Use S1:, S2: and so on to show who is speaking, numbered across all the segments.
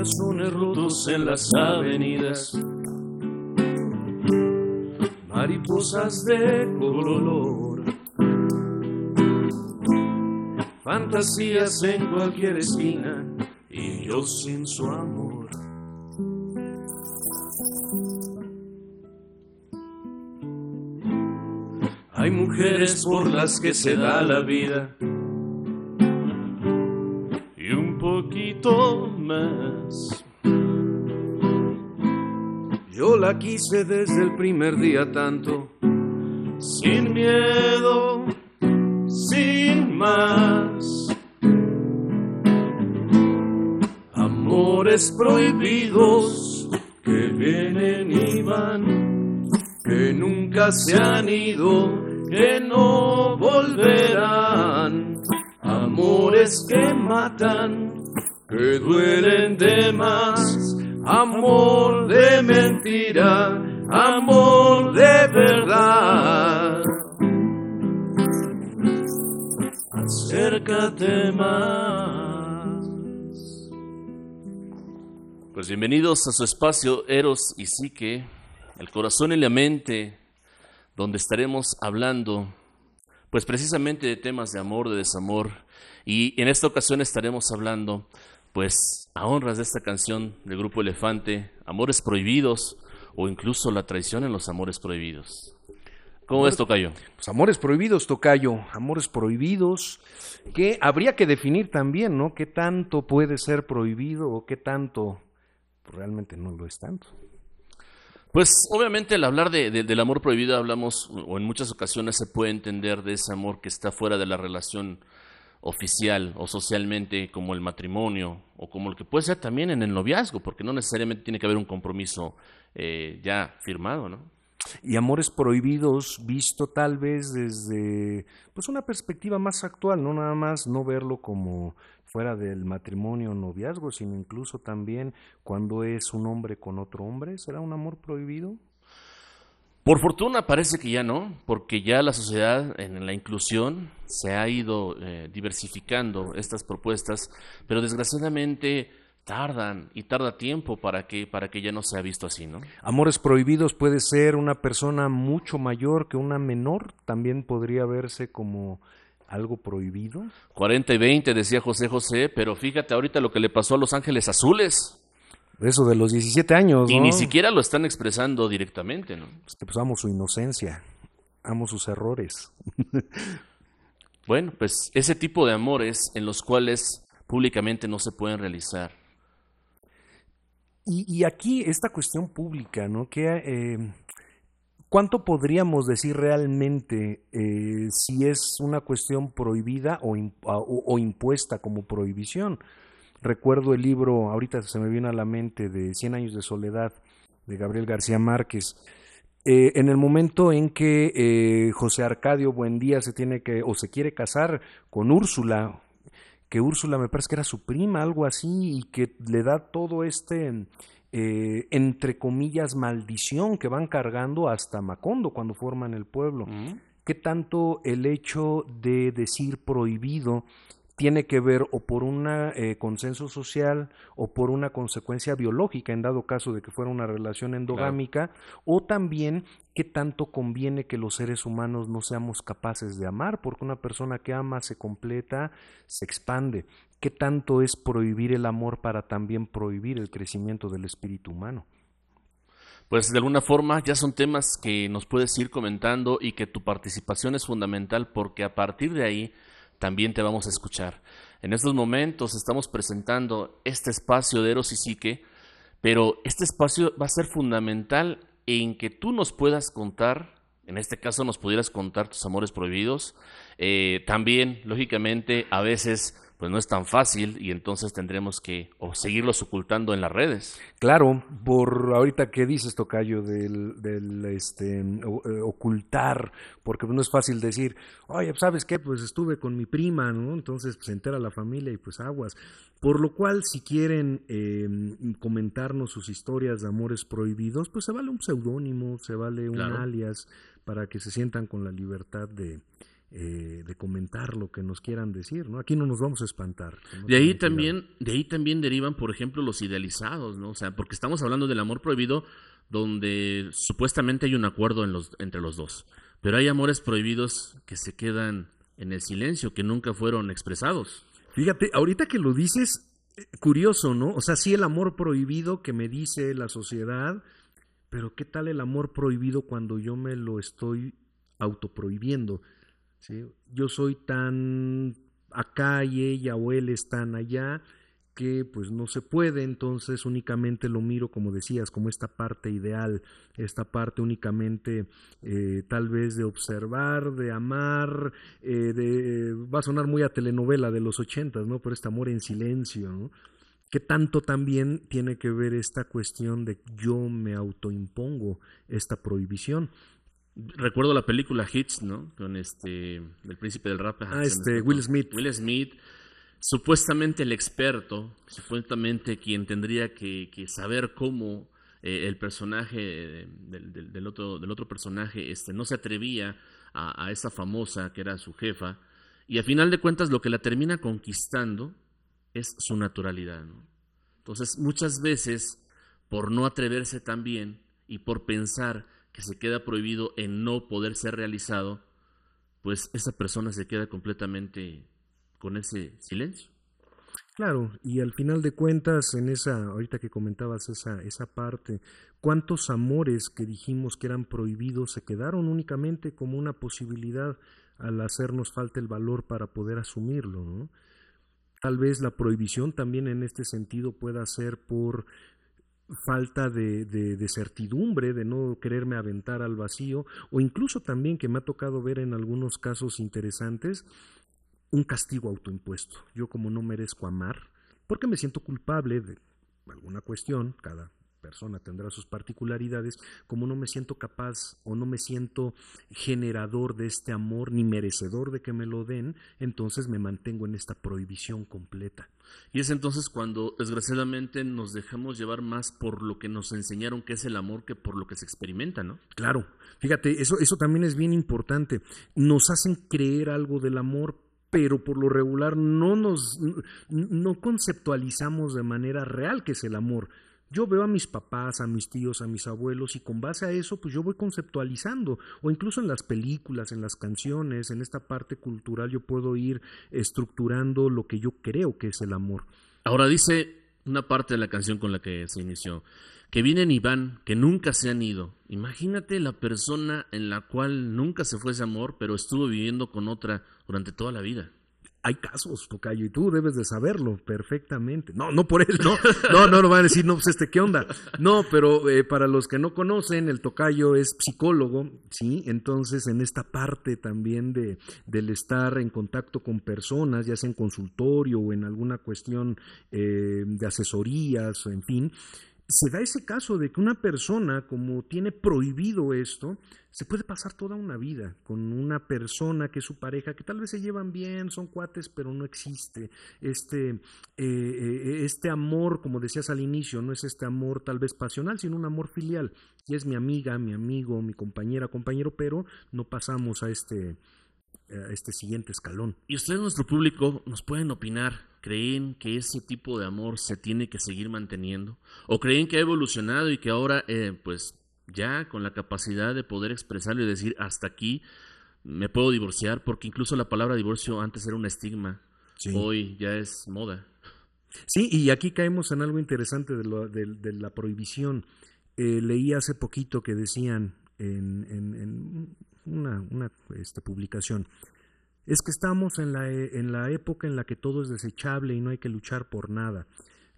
S1: corazones rotos en las avenidas, mariposas de color, fantasías en cualquier esquina y yo sin su amor. Hay mujeres por las que se da la vida Yo la quise desde el primer día tanto, sin miedo, sin más. Amores prohibidos que vienen y van, que nunca se han ido que no volverán, amores que matan, que duelen de más, amor de mentira, amor de verdad. Acércate más. Pues bienvenidos a su espacio Eros y Psique, el corazón y la mente donde estaremos hablando pues precisamente de temas de amor, de desamor, y en esta ocasión estaremos hablando pues a honras de esta canción del grupo Elefante, Amores Prohibidos o incluso la traición en los amores prohibidos. ¿Cómo ves, Tocayo?
S2: Pues amores prohibidos, Tocayo, amores prohibidos, que habría que definir también, ¿no? ¿Qué tanto puede ser prohibido o qué tanto realmente no lo es tanto?
S1: Pues obviamente al hablar de, del amor prohibido hablamos, o en muchas ocasiones se puede entender de ese amor que está fuera de la relación oficial o socialmente como el matrimonio o como el que puede ser también en el noviazgo, porque no necesariamente tiene que haber un compromiso eh, ya firmado, ¿no?
S2: Y amores prohibidos visto tal vez desde pues una perspectiva más actual, no nada más no verlo como fuera del matrimonio o noviazgo, sino incluso también cuando es un hombre con otro hombre? ¿Será un amor prohibido?
S1: Por fortuna parece que ya no, porque ya la sociedad en la inclusión se ha ido eh, diversificando estas propuestas, pero desgraciadamente tardan y tarda tiempo para que para que ya no sea visto así, ¿no?
S2: Amores prohibidos puede ser una persona mucho mayor que una menor, también podría verse como algo prohibido?
S1: 40 y 20, decía José José, pero fíjate ahorita lo que le pasó a Los Ángeles Azules.
S2: Eso de los 17 años.
S1: Y ni siquiera lo están expresando directamente, ¿no?
S2: Pues, amo su inocencia, amo sus errores.
S1: bueno, pues ese tipo de amores en los cuales públicamente no se pueden realizar.
S2: Y, y aquí esta cuestión pública, ¿no? Que eh, ¿Cuánto podríamos decir realmente eh, si es una cuestión prohibida o, impuesta como prohibición? Recuerdo el libro, ahorita se me viene a la mente, de Cien años de soledad, de Gabriel García Márquez. Eh, en el momento en que eh, José Arcadio Buendía se tiene que, o se quiere casar con Úrsula, que Úrsula me parece que era su prima, algo así, y que le da todo este eh, entre comillas, maldición que van cargando hasta Macondo cuando forman el pueblo. Mm. ¿Qué tanto el hecho de decir prohibido tiene que ver o por un eh, consenso social o por una consecuencia biológica, en dado caso de que fuera una relación endogámica, o también qué tanto conviene que los seres humanos no seamos capaces de amar, porque una persona que ama se completa, se expande. ¿Qué tanto es prohibir el amor para también prohibir el crecimiento del espíritu humano?
S1: Pues de alguna forma ya son temas que nos puedes ir comentando y que tu participación es fundamental porque a partir de ahí también te vamos a escuchar. En estos momentos estamos presentando este espacio de Eros y Psique, pero este espacio va a ser fundamental en que tú nos puedas contar, en este caso nos pudieras contar tus amores prohibidos. Eh, también, lógicamente, a veces pues no es tan fácil y entonces tendremos que o seguirlos ocultando en las redes.
S2: Claro, por ahorita que dices, Tocayo, del, del este, eh, ocultar, porque no es fácil decir, oye, ¿sabes qué? Pues estuve con mi prima, ¿no? Entonces pues, se entera la familia y pues aguas. Por lo cual, si quieren em, comentarnos sus historias de amores prohibidos, pues se vale un seudónimo, se vale un alias, para que se sientan con la libertad de eh, de comentar lo que nos quieran decir, ¿no? Aquí no nos vamos a espantar.
S1: de ahí también, de ahí también derivan, por ejemplo, los idealizados, ¿no? O sea, porque estamos hablando del amor prohibido donde supuestamente hay un acuerdo en los, entre los dos, pero hay amores prohibidos que se quedan en el silencio, que nunca fueron expresados.
S2: Fíjate, ahorita que lo dices, eh, curioso, ¿no? O sea, sí el amor prohibido que me dice la sociedad, pero ¿qué tal el amor prohibido cuando yo me lo estoy autoprohibiendo? ¿Sí? Yo soy tan acá y ella o él están allá que pues no se puede, entonces únicamente lo miro como decías, como esta parte ideal, esta parte únicamente eh, tal vez de observar, de amar, eh, de, va a sonar muy a telenovela de los ochentas, ¿no? Pero este amor en silencio, ¿no? ¿Qué tanto también tiene que ver esta cuestión de yo me autoimpongo esta prohibición?
S1: Recuerdo la película Hits, ¿no? Con este, el príncipe del rap.
S2: Ah, este, Will Smith.
S1: Will Smith supuestamente el experto, supuestamente quien tendría que, saber cómo eh, el personaje del, otro, del otro personaje este, no se atrevía a, esa famosa que era su jefa, y a final de cuentas lo que la termina conquistando es su naturalidad. Entonces, muchas veces, por no atreverse tan bien y por pensar se queda prohibido en no poder ser realizado, pues esa persona se queda completamente con ese silencio.
S2: Claro, y al final de cuentas, en esa, ahorita que comentabas esa, esa parte, ¿cuántos amores que dijimos que eran prohibidos se quedaron únicamente como una posibilidad al hacernos falta el valor para poder asumirlo? ¿no? Tal vez la prohibición también en este sentido pueda ser por falta de, de, certidumbre, de no quererme aventar al vacío, o incluso también que me ha tocado ver en algunos casos interesantes, un castigo autoimpuesto. Yo como no merezco amar, porque me siento culpable de alguna cuestión, cada persona tendrá sus particularidades, como no me siento capaz o no me siento generador de este amor ni merecedor de que me lo den, entonces me mantengo en esta prohibición completa.
S1: Y es entonces cuando desgraciadamente nos dejamos llevar más por lo que nos enseñaron que es el amor que por lo que se experimenta, ¿no?
S2: Claro, fíjate, eso, eso también es bien importante. Nos hacen creer algo del amor, pero por lo regular no nos no conceptualizamos de manera real qué es el amor. Yo veo a mis papás, a mis tíos, a mis abuelos y con base a eso pues yo voy conceptualizando o incluso en las películas, en las canciones, en esta parte cultural yo puedo ir estructurando lo que yo creo que es el amor.
S1: Ahora dice una parte de la canción con la que se inició, que vienen y van, que nunca se han ido. Imagínate la persona en la cual nunca se fue ese amor, pero estuvo viviendo con otra durante toda la vida.
S2: Hay casos, Tocayo, y tú debes de saberlo perfectamente. No, no por él, no, no, no lo van a decir, no, pues este, ¿qué onda? No, pero eh, para los que no conocen, el Tocayo es psicólogo, ¿sí? Entonces, en esta parte también de, del estar en contacto con personas, ya sea en consultorio o en alguna cuestión eh, de asesorías, en fin, se da ese caso de que una persona, como tiene prohibido esto, se puede pasar toda una vida con una persona que es su pareja, que tal vez se llevan bien, son cuates, pero no existe este, eh, eh, este amor, como decías al inicio, no es este amor tal vez pasional, sino un amor filial. Y es mi amiga, mi amigo, mi compañera, compañero, pero no pasamos a este, este siguiente escalón.
S1: Y ustedes, nuestro público, nos pueden opinar ¿Creen que ese tipo de amor se tiene que seguir manteniendo? ¿O creen que ha evolucionado y que ahora, eh, pues ya con la capacidad de poder expresarlo y decir hasta aquí me puedo divorciar? Porque incluso la palabra divorcio antes era un estigma, hoy ya es moda.
S2: Sí, y aquí caemos en algo interesante de, la prohibición. Eh, leí hace poquito que decían en, una, este, publicación, es que estamos en la, en la época en la que todo es desechable y no hay que luchar por nada.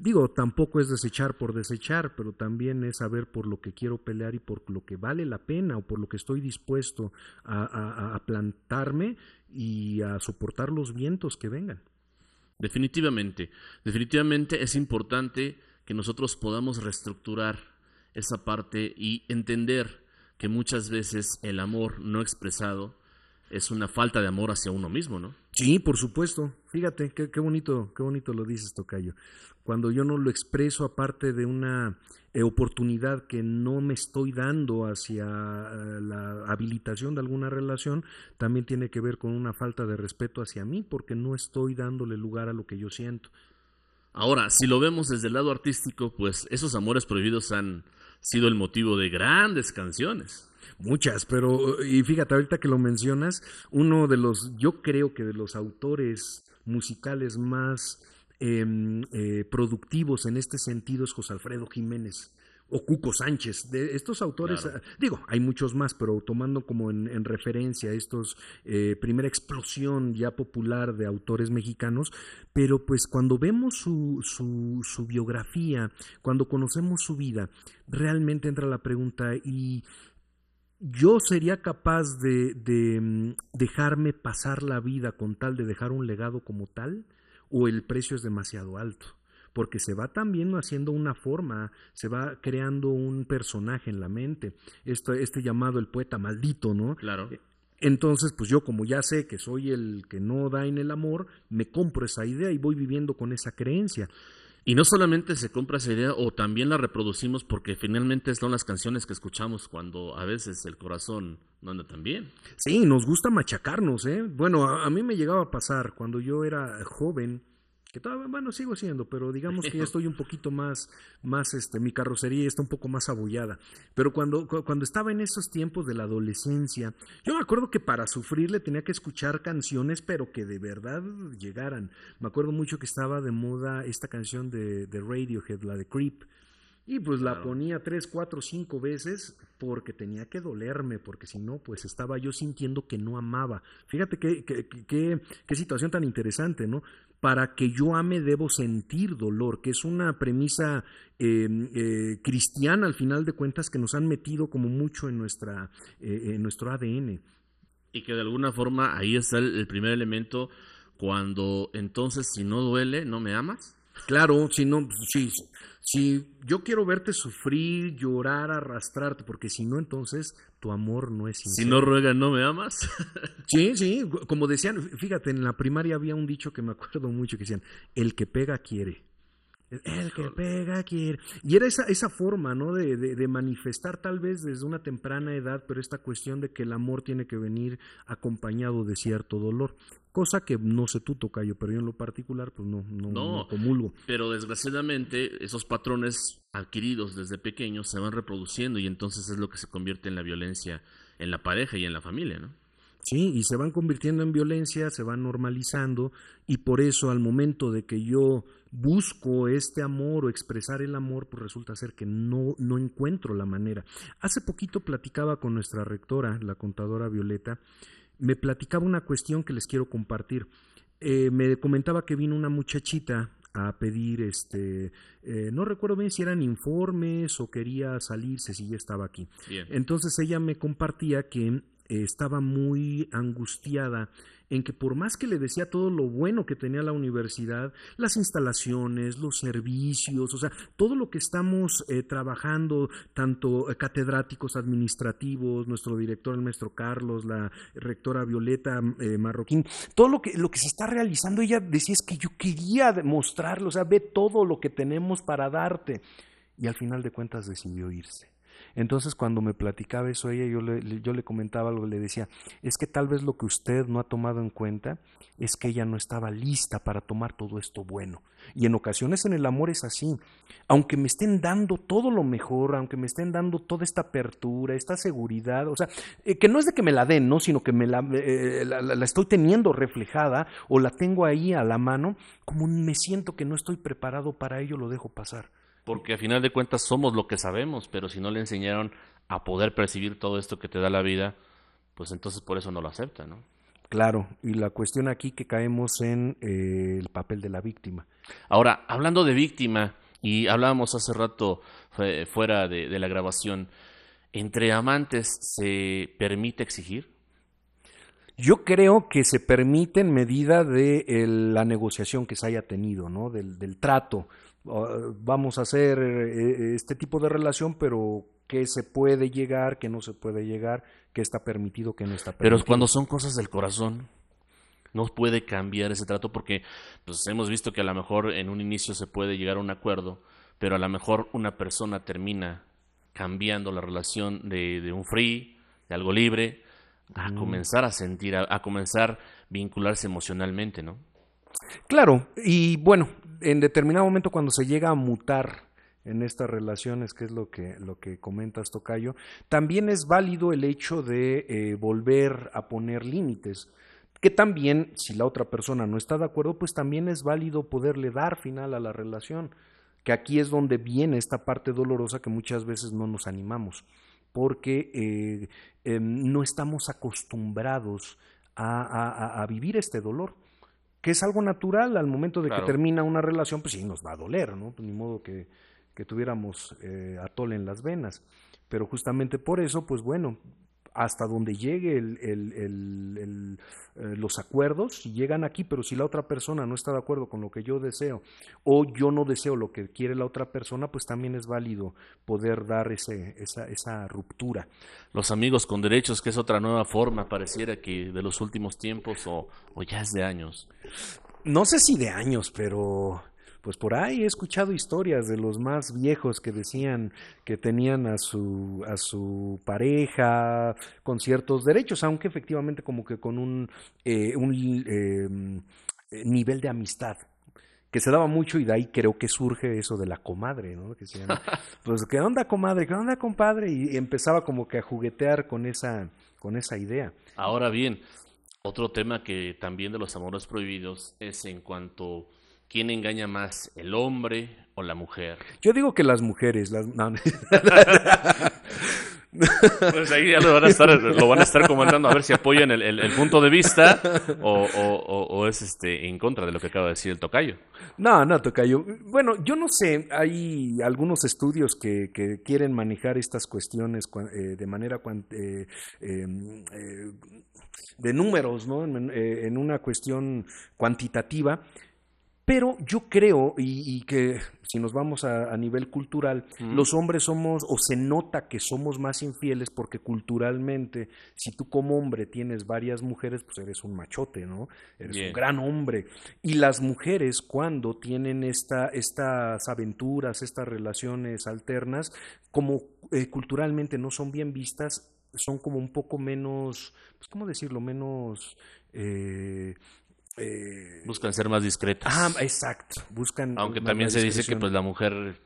S2: Digo, tampoco es desechar por desechar, pero también es saber por lo que quiero pelear y por lo que vale la pena o por lo que estoy dispuesto a, plantarme y a soportar los vientos que vengan.
S1: Definitivamente, definitivamente es importante que nosotros podamos reestructurar esa parte y entender que muchas veces el amor no expresado es una falta de amor hacia uno mismo, ¿no?
S2: Sí, por supuesto. Fíjate, qué, qué bonito, qué bonito lo dices, Tocayo. Cuando yo no lo expreso aparte de una eh, oportunidad que no me estoy dando hacia eh, la habilitación de alguna relación, también tiene que ver con una falta de respeto hacia mí, porque no estoy dándole lugar a lo que yo siento.
S1: Ahora, si lo vemos desde el lado artístico, pues esos amores prohibidos han sido el motivo de grandes canciones.
S2: Muchas, pero y fíjate, ahorita que lo mencionas, uno de los, yo creo que de los autores musicales más em, eh, productivos en este sentido es José Alfredo Jiménez o Cuco Sánchez. De estos autores, ah, digo, hay muchos más, pero tomando como en, referencia estos, eh, primera explosión ya popular de autores mexicanos, pero pues cuando vemos su, su, su biografía, cuando conocemos su vida, realmente entra la pregunta, ¿y yo sería capaz de, de, mm, dejarme pasar la vida con tal de dejar un legado como tal? ¿O el precio es demasiado alto? Porque se va también haciendo una forma, se va creando un personaje en la mente, este, este llamado el poeta maldito, ¿no?
S1: Claro.
S2: Entonces, pues yo como ya sé que soy el que no da en el amor, me compro esa idea y voy viviendo con esa creencia.
S1: Y no solamente se compra esa idea, o también la reproducimos porque finalmente son las canciones que escuchamos cuando a veces el corazón no anda tan bien.
S2: Sí, nos gusta machacarnos, ¿eh? Bueno, a, a mí me llegaba a pasar cuando yo era joven, que todavía, bueno, sigo siendo, pero digamos que ya estoy un poquito más, más, este, mi carrocería está un poco más abollada. Pero cuando, cuando estaba en esos tiempos de la adolescencia, yo me acuerdo que para sufrirle tenía que escuchar canciones, pero que de verdad llegaran. Me acuerdo mucho que estaba de moda esta canción de, de Radiohead, la de Creep. Y pues la ponía tres, cuatro, cinco veces porque tenía que dolerme, porque si no, pues estaba yo sintiendo que no amaba. Fíjate qué, qué, qué, qué situación tan interesante, ¿no? Para que yo ame debo sentir dolor, que es una premisa em, eh, cristiana al final de cuentas que nos han metido como mucho en, nuestra, eh, en nuestro ADN.
S1: Y que de alguna forma ahí está el, primer elemento, cuando entonces si no duele, ¿no me amas?
S2: Claro, si no, si, si yo quiero verte sufrir, llorar, arrastrarte, porque si no, entonces tu amor no es
S1: sincero. Si no ruegas, ¿no me amas?
S2: sí, sí, como decían, fíjate, en la primaria había un dicho que me acuerdo mucho que decían, el que pega quiere. El que pega quiere. Y era esa, esa forma, ¿no? De, de, manifestar tal vez desde una temprana edad, pero esta cuestión de que el amor tiene que venir acompañado de cierto dolor. Cosa que no sé tú, Tocayo, pero yo en lo particular, pues no, no, no, comulgo.
S1: Pero desgraciadamente, esos patrones adquiridos desde pequeños se van reproduciendo y entonces es lo que se convierte en la violencia en la pareja y en la familia, ¿no?
S2: Sí, y se van convirtiendo en violencia, se van normalizando, y por eso al momento de que yo busco este amor o expresar el amor, pues resulta ser que no, no encuentro la manera. Hace poquito platicaba con nuestra rectora, la contadora Violeta, me platicaba una cuestión que les quiero compartir. Eh, me comentaba que vino una muchachita a pedir, este, eh, no recuerdo bien si eran informes o quería salirse si ya estaba aquí. Entonces ella me compartía que estaba muy angustiada en que por más que le decía todo lo bueno que tenía la universidad, las instalaciones, los servicios, o sea, todo lo que estamos eh, trabajando, tanto eh, catedráticos administrativos, nuestro director, el maestro Carlos, la rectora Violeta eh, Marroquín, todo lo que, lo que se está realizando, ella decía es que yo quería mostrarlo, o sea, ve todo lo que tenemos para darte. Y al final de cuentas decidió irse. Entonces cuando me platicaba eso ella, yo le, yo le comentaba algo, le decía, es que tal vez lo que usted no ha tomado en cuenta es que ella no estaba lista para tomar todo esto bueno. Y en ocasiones en el amor es así. Aunque me estén dando todo lo mejor, aunque me estén dando toda esta apertura, esta seguridad, o sea, eh, que no es de que me la den, ¿no? Sino que me la, eh, la, la, estoy teniendo reflejada o la tengo ahí a la mano, como me siento que no estoy preparado para ello, lo dejo pasar.
S1: Porque a final de cuentas somos lo que sabemos, pero si no le enseñaron a poder percibir todo esto que te da la vida, pues entonces por eso no lo acepta, ¿no?
S2: Claro, y la cuestión aquí que caemos en eh, el papel de la víctima.
S1: Ahora, hablando de víctima, y hablábamos hace rato fuera de, de la grabación, ¿entre amantes se permite exigir?
S2: Yo creo que se permite en medida de el, la negociación que se haya tenido, ¿no? Del, del trato. Vamos a hacer eh, este tipo de relación, pero qué se puede llegar, qué no se puede llegar, qué está permitido, qué no está
S1: Pero
S2: permitido.
S1: cuando son cosas del corazón, no puede cambiar ese trato porque pues, hemos visto que a lo mejor en un inicio se puede llegar a un acuerdo, pero a lo mejor una persona termina cambiando la relación de, de un free, de algo libre, a comenzar a sentir, a, a comenzar vincularse emocionalmente, ¿no?
S2: Claro, y bueno, en determinado momento cuando se llega a mutar en estas relaciones, que es lo que, lo que comentas, Tocayo, también es válido el hecho de eh, volver a poner límites. Que también, si la otra persona no está de acuerdo, pues también es válido poderle dar final a la relación. Que aquí es donde viene esta parte dolorosa que muchas veces no nos animamos, porque eh, eh, no estamos acostumbrados a vivir este dolor que es algo natural al momento de
S1: Claro.
S2: que termina una relación, pues sí, nos va a doler, ¿no? Pues ni modo que, que tuviéramos eh, atole en las venas. Pero justamente por eso, pues bueno, hasta donde llegue el, el- el- el, eh, los acuerdos, si llegan aquí, pero si la otra persona no está de acuerdo con lo que yo deseo, o yo no deseo lo que quiere la otra persona, pues también es válido poder dar ese, esa, esa ruptura.
S1: Los amigos con derechos, que es otra nueva forma, pareciera que de los últimos tiempos o, o ya es de años.
S2: no sé si de años, pero pues por ahí he escuchado historias de los más viejos que decían que tenían a su a su pareja con ciertos derechos, aunque efectivamente como que con un, eh, un eh, nivel de amistad que se daba mucho y de ahí creo que surge eso de la comadre, ¿no? Que decían, pues qué onda comadre, qué onda compadre y empezaba como que a juguetear con esa con esa idea.
S1: Ahora bien, otro tema que también de los amores prohibidos es en cuanto quién engaña más, el hombre o la mujer.
S2: Yo digo que las mujeres, las no,
S1: Pues ahí ya lo van a estar, lo van a estar comentando a ver si apoyan el, el- el punto de vista o, o- o- o es este en contra de lo que acaba de decir el tocayo.
S2: No, no, Tocayo. Bueno, yo no sé, hay algunos estudios que, que quieren manejar estas cuestiones eh, de manera eh, eh, eh, de números, ¿no? En, eh, en una cuestión cuantitativa. Pero yo creo, y, y que si nos vamos a, a nivel cultural,
S1: Mm.
S2: los hombres somos, o se nota que somos más infieles porque culturalmente, si tú como hombre tienes varias mujeres, pues eres un machote, ¿no? Eres
S1: Bien.
S2: un gran hombre. Y las mujeres cuando tienen esta, estas aventuras, estas relaciones alternas, como eh, culturalmente no son bien vistas, son como un poco menos, pues, ¿cómo decirlo? Menos... eh, eh,
S1: Buscan ser más discretas.
S2: Ah, exacto. Buscan.
S1: Aunque también se dice que pues la mujer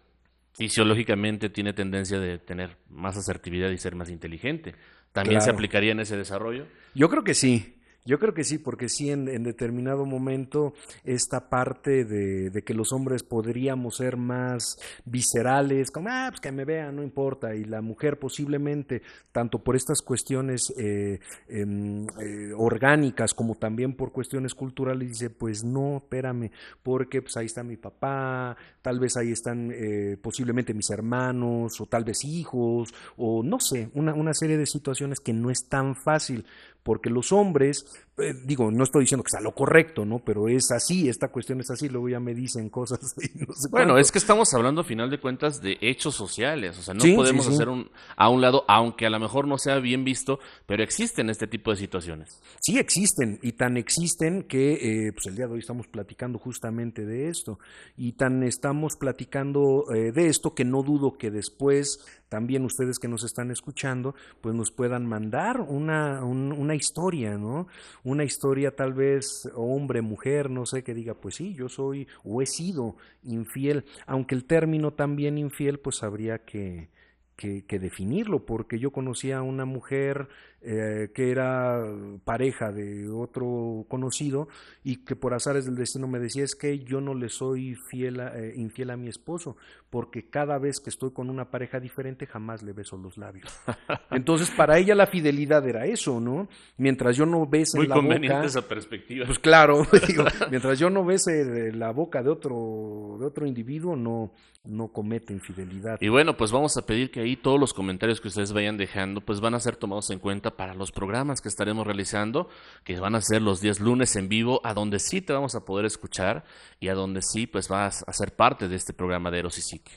S1: fisiológicamente tiene tendencia de tener más asertividad y ser más inteligente. ¿También se aplicaría en ese desarrollo?
S2: Yo creo que sí. Yo creo que sí, porque sí, en, determinado momento, esta parte de, de que los hombres podríamos ser más viscerales, como, ah, pues que me vean, no importa, y la mujer posiblemente, tanto por estas cuestiones eh, em, eh, orgánicas como también por cuestiones culturales, dice, pues no, espérame, porque pues ahí está mi papá, tal vez ahí están eh, posiblemente mis hermanos, o tal vez hijos, o no sé, una, una serie de situaciones que no es tan fácil, porque los hombres, eh, digo, no estoy diciendo que sea lo correcto, ¿no? Pero es así, esta cuestión es así, luego ya me dicen cosas y no sé
S1: Bueno,
S2: cuánto.
S1: es que estamos hablando a final de cuentas de hechos sociales, o sea, no
S2: Sí, sí,
S1: podemos
S2: sí.
S1: hacer un, a un lado, aunque a lo mejor no sea bien visto, pero existen este tipo de situaciones.
S2: Sí existen, y tan existen que eh, pues el día de hoy estamos platicando justamente de esto, y tan estamos platicando eh, de esto que no dudo que después también ustedes que nos están escuchando, pues nos puedan mandar una, un- una historia, ¿no? Una historia tal vez hombre, mujer, no sé, que diga, pues sí, yo soy o he sido infiel, aunque el término también infiel, pues habría que, que, que definirlo, porque yo conocía a una mujer eh, que era pareja de otro conocido y que por azares del destino me decía es que yo no le soy fiel a- eh, infiel a mi esposo porque cada vez que estoy con una pareja diferente jamás le beso los labios. Entonces para ella la fidelidad era eso, ¿no? Mientras yo no bese
S1: Muy
S2: la
S1: conveniente
S2: boca,
S1: esa perspectiva.
S2: pues claro, digo, mientras yo no bese la boca de otro de otro individuo no no comete infidelidad.
S1: Y bueno, pues vamos a pedir que ahí todos los comentarios que ustedes vayan dejando, pues van a ser tomados en cuenta para los programas que estaremos realizando, que van a ser los días lunes en vivo, a donde sí te vamos a poder escuchar y a donde sí, pues vas a ser parte de este programa de Eros y Psique.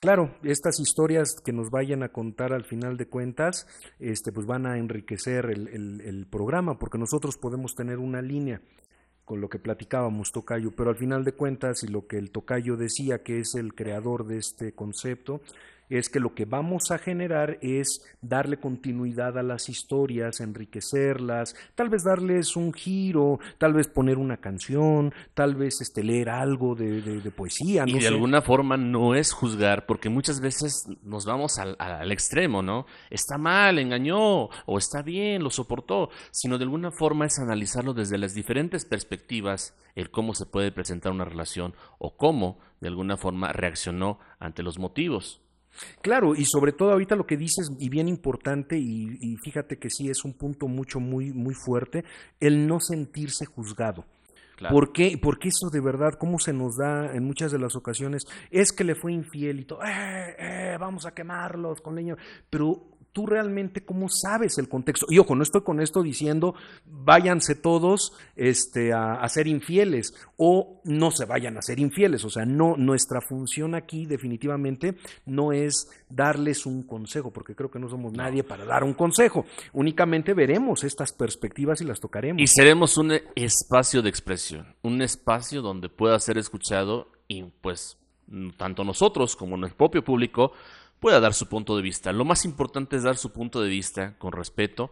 S2: Claro, estas historias que nos vayan a contar al final de cuentas, este, pues van a enriquecer el, el programa, porque nosotros podemos tener una línea con lo que platicábamos Tocayo, pero al final de cuentas y lo que el Tocayo decía que es el creador de este concepto, es que lo que vamos a generar es darle continuidad a las historias, enriquecerlas, tal vez darles un giro, tal vez poner una canción, tal vez este, leer algo de, poesía.
S1: y de alguna forma no es juzgar, porque muchas veces nos vamos al, al extremo, ¿no? Está mal, engañó, o está bien, lo soportó, sino de alguna forma es analizarlo desde las diferentes perspectivas, el cómo se puede presentar una relación o cómo de alguna forma reaccionó ante los motivos.
S2: Claro, y sobre todo ahorita lo que dices, y bien importante, y, fíjate que sí es un punto mucho, muy, muy fuerte, el no sentirse juzgado. ¿Por qué? Porque eso de verdad, ¿cómo se nos da en muchas de las ocasiones? Es que le fue infiel y todo, eh, eh, vamos a quemarlos con leña. Pero tú realmente cómo sabes el contexto. Y ojo, no estoy con esto diciendo váyanse todos este, a, ser infieles o no se vayan a ser infieles. O sea, no, nuestra función aquí definitivamente no es darles un consejo, porque creo que no somos nadie para dar un consejo. Únicamente veremos estas perspectivas y las tocaremos.
S1: Y seremos un espacio de expresión, un espacio donde pueda ser escuchado y pues tanto nosotros como nuestro propio público pueda dar su punto de vista. Lo más importante es dar su punto de vista con respeto,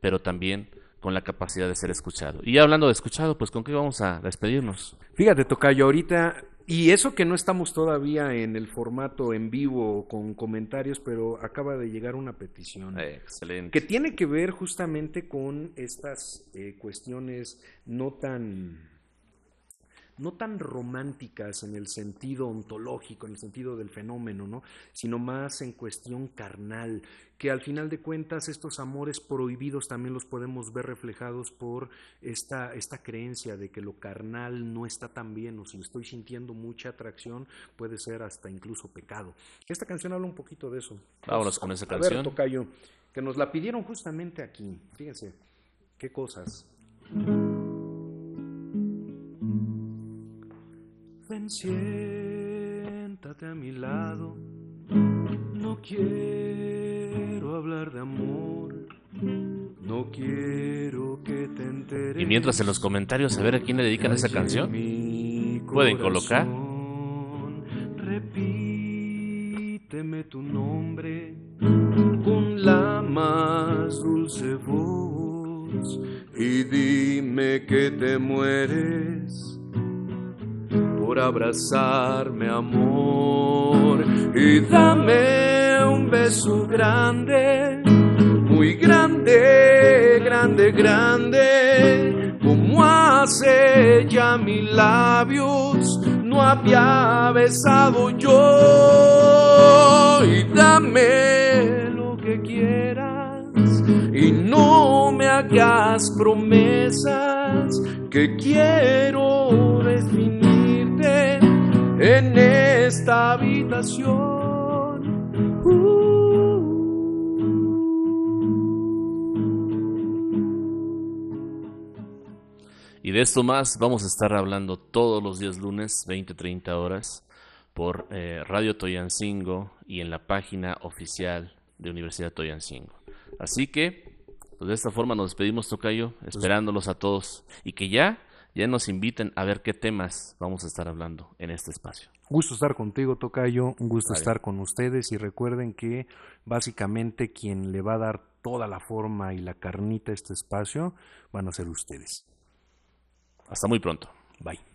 S1: pero también con la capacidad de ser escuchado. Y hablando de escuchado, pues ¿con qué vamos a despedirnos?
S2: Fíjate, Tocayo, ahorita, y eso que no estamos todavía en el formato en vivo con comentarios, pero acaba de llegar una petición.
S1: excelente.
S2: Que tiene que ver justamente con estas eh, cuestiones no tan no tan románticas en el sentido ontológico, en el sentido del fenómeno, ¿no? sino más en cuestión carnal, que al final de cuentas estos amores prohibidos también los podemos ver reflejados por esta, esta creencia de que lo carnal no está tan bien, o si estoy sintiendo mucha atracción, puede ser hasta incluso pecado. Esta canción habla un poquito de eso.
S1: Vámonos con esa canción.
S2: A ver, Tocayo, que nos la pidieron justamente aquí. Fíjense, qué cosas. Siéntate a mi lado. No quiero hablar de amor. No quiero que te enteres.
S1: Y mientras en los comentarios a ver a quién le dedican esa canción, pueden colocar.
S2: Repíteme tu nombre con la más dulce voz y dime que te mueres abrazarme, amor, y dame un beso grande, muy grande, grande, grande, como hace ya mis labios, no había besado yo, y dame lo que quieras, y no me hagas promesas que quiero definir en esta habitación.
S1: Y de esto más vamos a estar hablando todos los días lunes, 20-30 horas, por eh, Radio Toyancingo y en la página oficial de Universidad Toyancingo. Así que, pues de esta forma nos despedimos, Tocayo, esperándolos a todos y que ya ya nos inviten a ver qué temas vamos a estar hablando en este espacio.
S2: Gusto estar contigo, Tocayo, un gusto estar con ustedes y recuerden que básicamente quien le va a dar toda la forma y la carnita a este espacio van a ser ustedes.
S1: Hasta muy pronto.
S2: Bye.